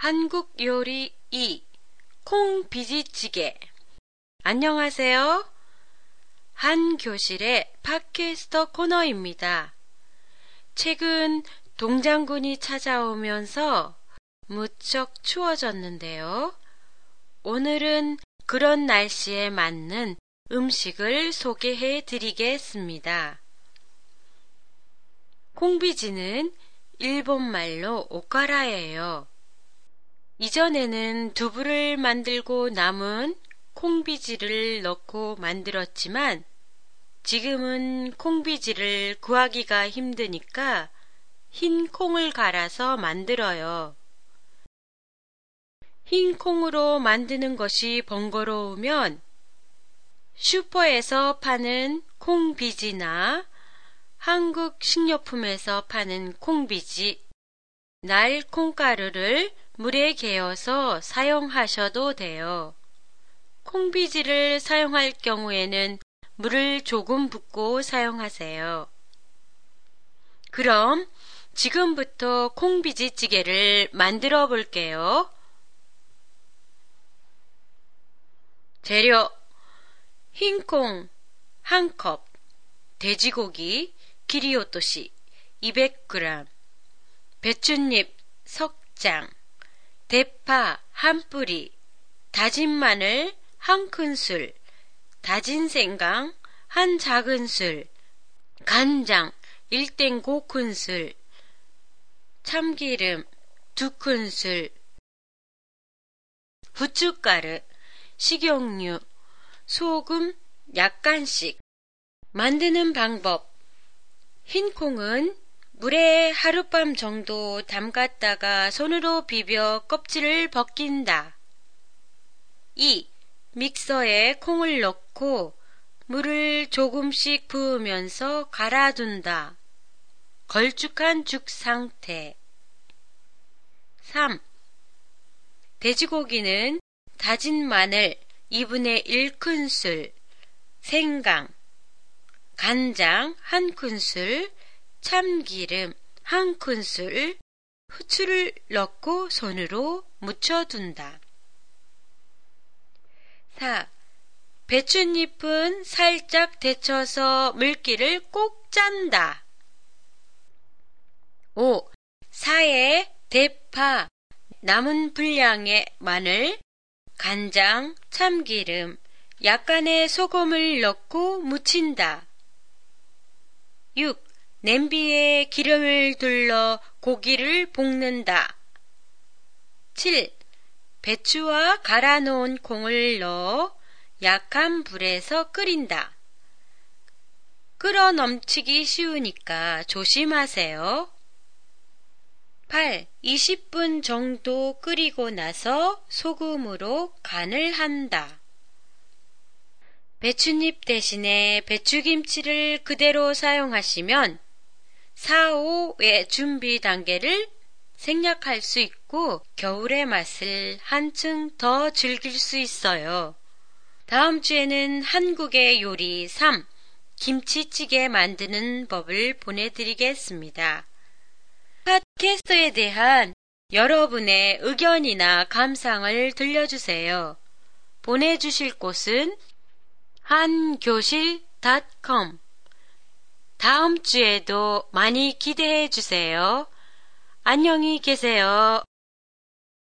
한국 요리 2 콩 비지찌개 안녕하세요. 한 교실의 팟캐스터 코너입니다. 최근 동장군이 찾아오면서 무척 추워졌는데요. 오늘은 그런 날씨에 맞는 음식을 소개해 드리겠습니다. 콩비지는 일본말로 오카라예요. 이전에는 두부를 만들고 남은 콩비지를 넣고 만들었지만 지금은 콩비지를 구하기가 힘드니까 흰 콩을 갈아서 만들어요. 흰 콩으로 만드는 것이 번거로우면 슈퍼에서 파는 콩비지나 한국 식료품에서 파는 콩비지, 날 콩가루를 물에 개어서 사용하셔도 돼요. 콩비지를 사용할 경우에는 물을 조금 붓고 사용하세요. 그럼 지금부터 콩비지 찌개를 만들어 볼게요. 재료 흰콩 1컵 돼지고기 기리오토시 200g 배춧잎 석장 대파 한 뿌리, 다진 마늘 한 큰술, 다진 생강 한 작은술, 간장 1땡고 큰술, 참기름 두 큰술, 부춧가루, 식용유, 소금 약간씩. 만드는 방법. 흰 콩은 물에 하룻밤 정도 담갔다가 손으로 비벼 껍질을 벗긴다. 2. 믹서에 콩을 넣고 물을 조금씩 부으면서 갈아둔다. 걸쭉한 죽 상태. 3. 돼지고기는 다진 마늘 2분의 1큰술, 생강, 간장 1큰술, 참기름 한 큰술, 후추를 넣고 손으로 묻혀둔다. 4. 배춧잎은 살짝 데쳐서 물기를 꼭 짠다. 5. 사에 대파, 남은 분량의 마늘, 간장, 참기름, 약간의 소금을 넣고 무친다. 6. 냄비에 기름을 둘러 고기를 볶는다. 7. 배추와 갈아 놓은 콩을 넣어 약한 불에서 끓인다. 끓어 넘치기 쉬우니까 조심하세요. 8. 20분 정도 끓이고 나서 소금으로 간을 한다. 배추잎 대신에 배추김치를 그대로 사용하시면 4, 5의 준비 단계를 생략할 수 있고 겨울의 맛을 한층 더 즐길 수 있어요. 다음 주에는 한국의 요리 3, 김치찌개 만드는 법을 보내드리겠습니다. 팟캐스트에 대한 여러분의 의견이나 감상을 들려주세요. 보내주실 곳은 한교실.com 다음 주에도 많이 기대해 주세요. 안녕히 계세요.